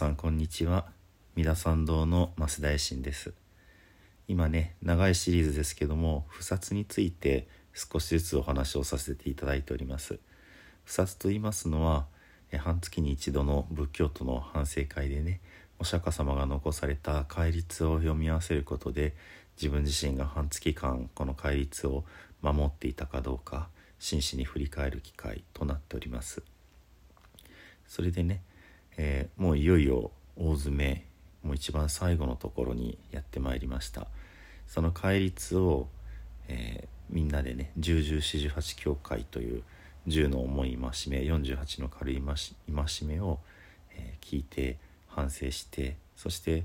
さんこんにちは。三田参道の増大臣です。今ね長いシリーズですけども不殺について少しずつお話をさせていただいております。不殺と言いますのは半月に一度の仏教徒の反省会でねお釈迦様が残された戒律を読み合わせることで自分自身が半月間この戒律を守っていたかどうか真摯に振り返る機会となっております。それでね、えー、もういよいよ大詰めもう一番最後のところにやってまいりました。その戒律を、えー、みんなでね十十四十八教会という10の重い戒め48の軽い戒めを、えー、聞いて反省してそして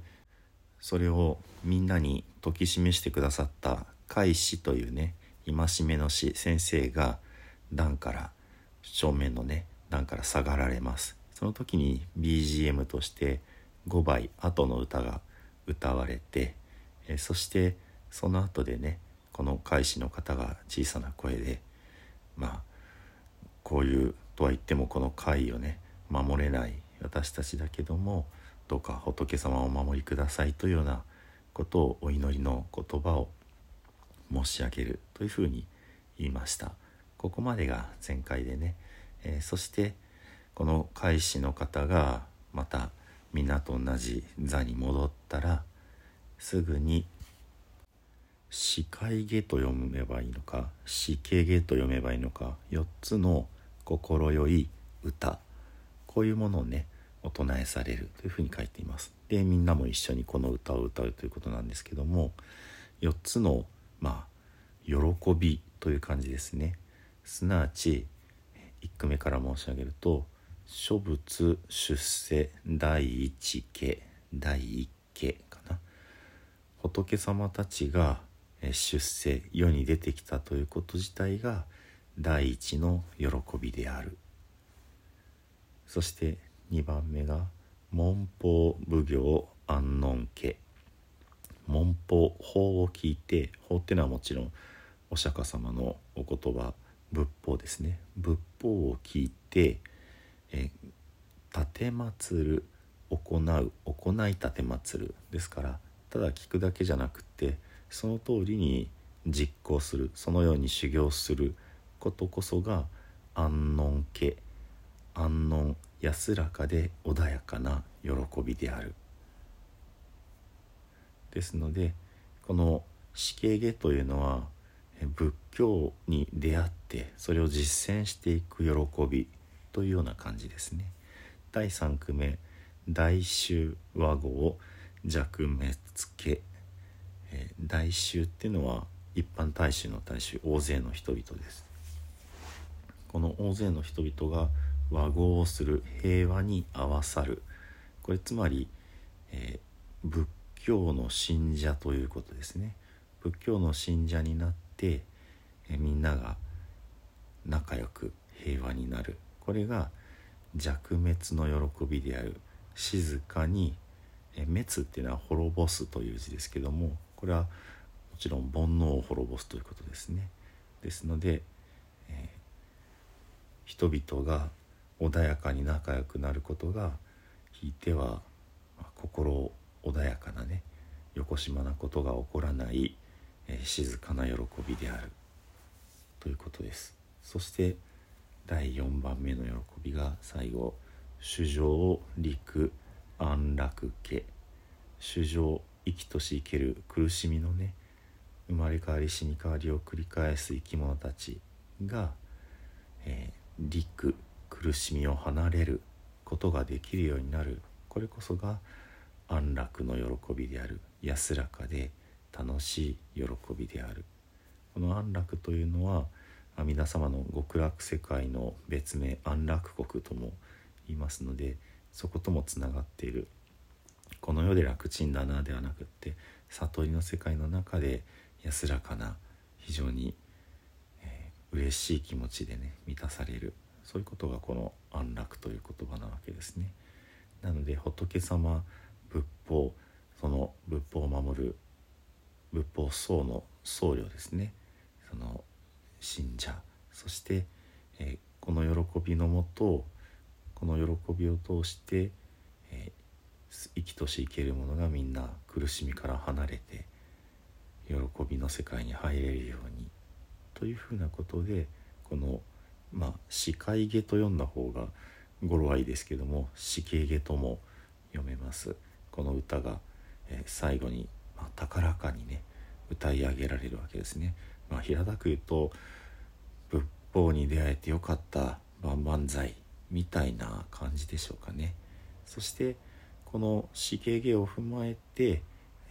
それをみんなに説き示してくださった海師というね戒めの師先生が段から正面のね段から下がられます。その時に BGM として5倍後の歌が歌われてえそしてその後でねこの開始の方が小さな声でまあこういうとは言ってもこの会をね守れない私たちだけどもどうか仏様をお守りくださいというようなことをお祈りの言葉を申し上げるというふうに言いました。ここまでが前回でね、えー、そしてこの開始の方がまたみんなと同じ座に戻ったらすぐに「視界下」と読めばいいのか「視形下」と読めばいいのか4つの心よい歌こういうものをねお唱えされるというふうに書いています。でみんなも一緒にこの歌を歌うということなんですけども4つのまあ喜びという感じですね。すなわち1句目から申し上げると「諸仏出世第一家第一家」かな。仏様たちが出世世に出てきたということ自体が第一の喜びである。そして2番目が文法奉行安穏家。文法法を聞いて法っていうのはもちろんお釈迦様のお言葉仏法ですね。仏法を聞いてえ立てまつる行う行い立てまつる。ですからただ聞くだけじゃなくてその通りに実行するそのように修行する。ことこそが安穏家安穏安らかで穏やかな喜びである。ですのでこの死刑下というのは仏教に出会ってそれを実践していく喜び。というような感じですね。第3句目「大衆和合弱滅家」え大衆っていうのは一般大衆の大衆大勢の人々です。この大勢の人々が和合をする平和に合わさる。これつまり、えー、仏教の信者ということですね。仏教の信者になって、え、みんなが仲良く平和になる。これが弱滅の喜びである静かに、滅っていうのは滅ぼすという字ですけどもこれはもちろん煩悩を滅ぼすということですね。ですので、え人々が穏やかに仲良くなることがひいては心穏やかなねよこしまなことが起こらない、えー、静かな喜びであるということです。そして第4番目の喜びが最後「主情陸安楽家」主情生きとし生ける苦しみのね生まれ変わり死に変わりを繰り返す生き物たちが、えー、陸苦しみを離れることができるようになる。これこそが安楽の喜びである。安らかで楽しい喜びである。この安楽というのは皆様の極楽世界の別名安楽国とも言いますのでそこともつながっている。この世で楽ちんだなではなくって悟りの世界の中で安らかな非常に、えー、嬉しい気持ちでね満たされる。そういうことがこの安楽という言葉なわけですね。なので仏様仏法その仏法を守る仏法僧の僧侶ですね。その信者そして、え、この喜びのもとこの喜びを通して、え、生きとし生けるものがみんな苦しみから離れて喜びの世界に入れるように。というふうなことでこのまあ「視界下」と読んだ方が語呂はいいですけども「死刑下」とも読めます。この歌が、え、最後に、まあ、高らかにね歌い上げられるわけですね。まあ、平たく言うと仏法に出会えてよかった万々歳みたいな感じでしょうかね。そしてこの死刑芸を踏まえて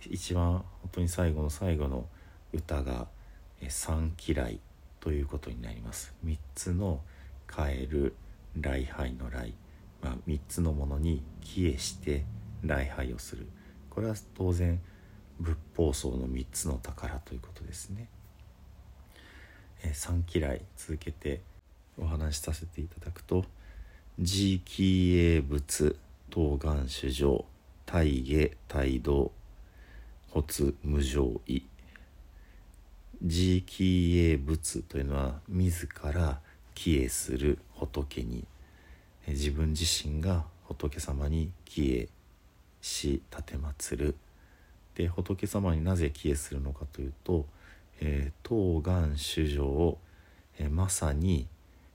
一番本当に最後の最後の歌が「三嫌い」ということになります。3つの「帰る」「礼拝の礼」まあ、3つのものに帰依して礼拝をするこれは当然仏法僧の3つの宝ということですね。えー、三嫌い続けてお話しさせていただくと「自起営仏当願主上大下大道発無常意」自起営仏というのは自ら帰依する仏に自分自身が仏様に帰依し奉る。で仏様になぜ帰依するのかというと、えー、当願主情を、えー、まさに、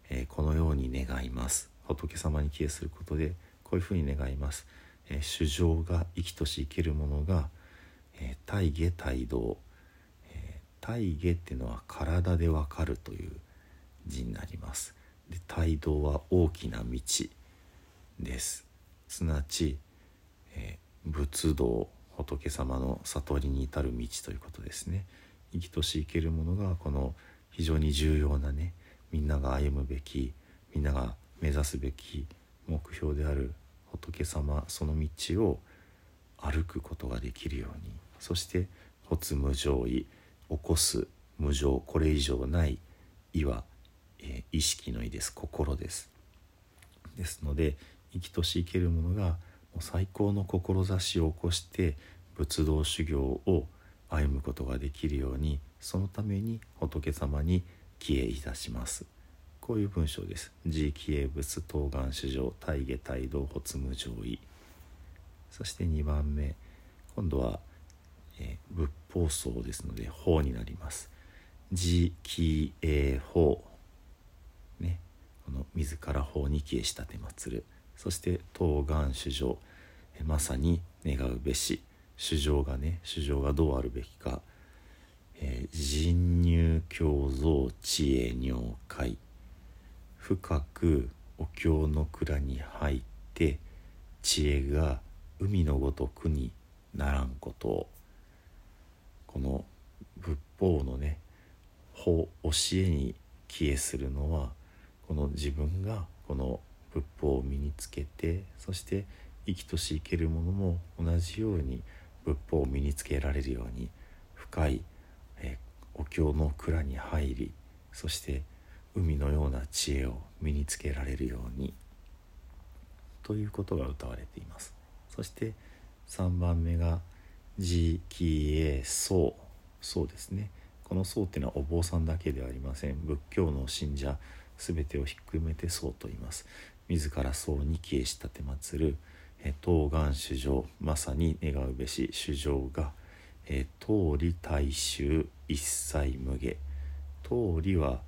えー、このように願います。仏様に帰依することでこういうふうに願います、えー、主情が生きとし生けるものが、えー、大下大道、えー、大下っていうのは体でわかるという字になります。で大道は大きな道です。すなわち、えー、仏道仏様の悟りに至る道ということですね。生きとし生けるものがこの非常に重要なねみんなが歩むべきみんなが目指すべき目標である仏様その道を歩くことができるように。そして発無常意起こす無常これ以上ない意は、えー、意識の意です。心です。ですので生きとし生けるものがもう最高の志を起こして仏道修行を歩むことができるようにそのために仏様に帰依いたします。こういう文章です「自帰依仏当願主上大下大道発無常意」そして2番目。今度は、えー、仏法僧ですので法になります「自帰依法」ね。この自ら法に帰依したてまつる。そして当願主上。まさに願うべし。主情がね主情がどうあるべきか、えー、人入共造知恵尿会。深くお経の蔵に入って知恵が海のごとくにならんこと。をこの仏法のね法教えに帰依するのはこの自分がこの仏法を身につけてそして生きとし生けるものも同じように仏法を身につけられるように深い、えお経の蔵に入りそして海のような知恵を身につけられるようにということが歌われています。そして3番目が「自気へ僧」そうですね。この僧っていうのはお坊さんだけではありません。仏教の信者全てをひっくるめて僧と言います。自ら僧に帰依したてまつる当願主情まさに願うべし主情が「え通り大衆一切無下」通りは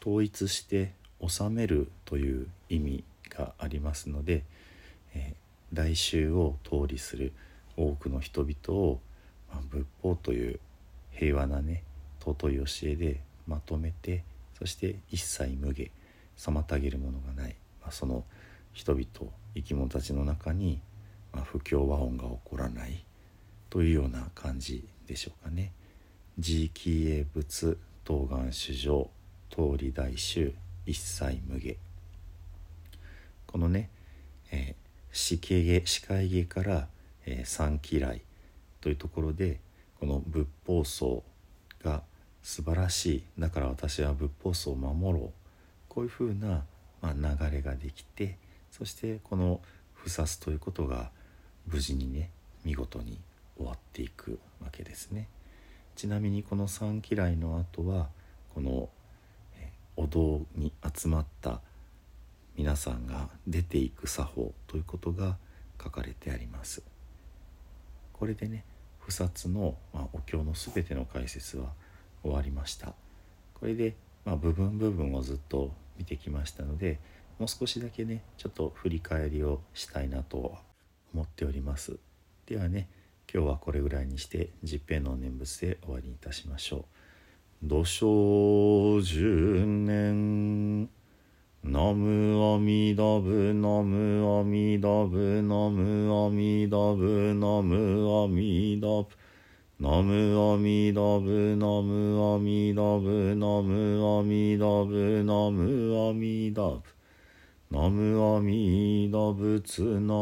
統一して治めるという意味がありますので、えー、大衆を通りする多くの人々を、まあ、仏法という平和なね尊い教えでまとめてそして一切無下妨げるものがない、まあ、その人々生き物たちの中に、まあ、不協和音が起こらないというような感じでしょうかね。自起営仏当願主上通り大衆一切無下このね、え、死刑下死界下から、えー、三嫌いというところでこの仏法僧が素晴らしいだから私は仏法僧を守ろうこういうふうな、まあ、流れができてそしてこの不殺ということが無事にね見事に終わっていくわけですね。ちなみにこの三嫌いの後はこのお堂に集まった皆さんが出ていく作法ということが書かれてあります。これでね不殺の、まあ、お経の全ての解説は終わりました。これで、まあ、部分部分をずっと見てきましたのでもう少しだけねちょっと振り返りをしたいなと思っております。ではね今日はこれぐらいにして十平の念仏で終わりにいたしましょう。土生十年。ナムアミダブナムアミダブナムアミダブナムアミダブナムアミダブナムアミダブナムアミダブナムアミダブナムアミダブツナ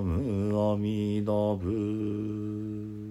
ムアミダブ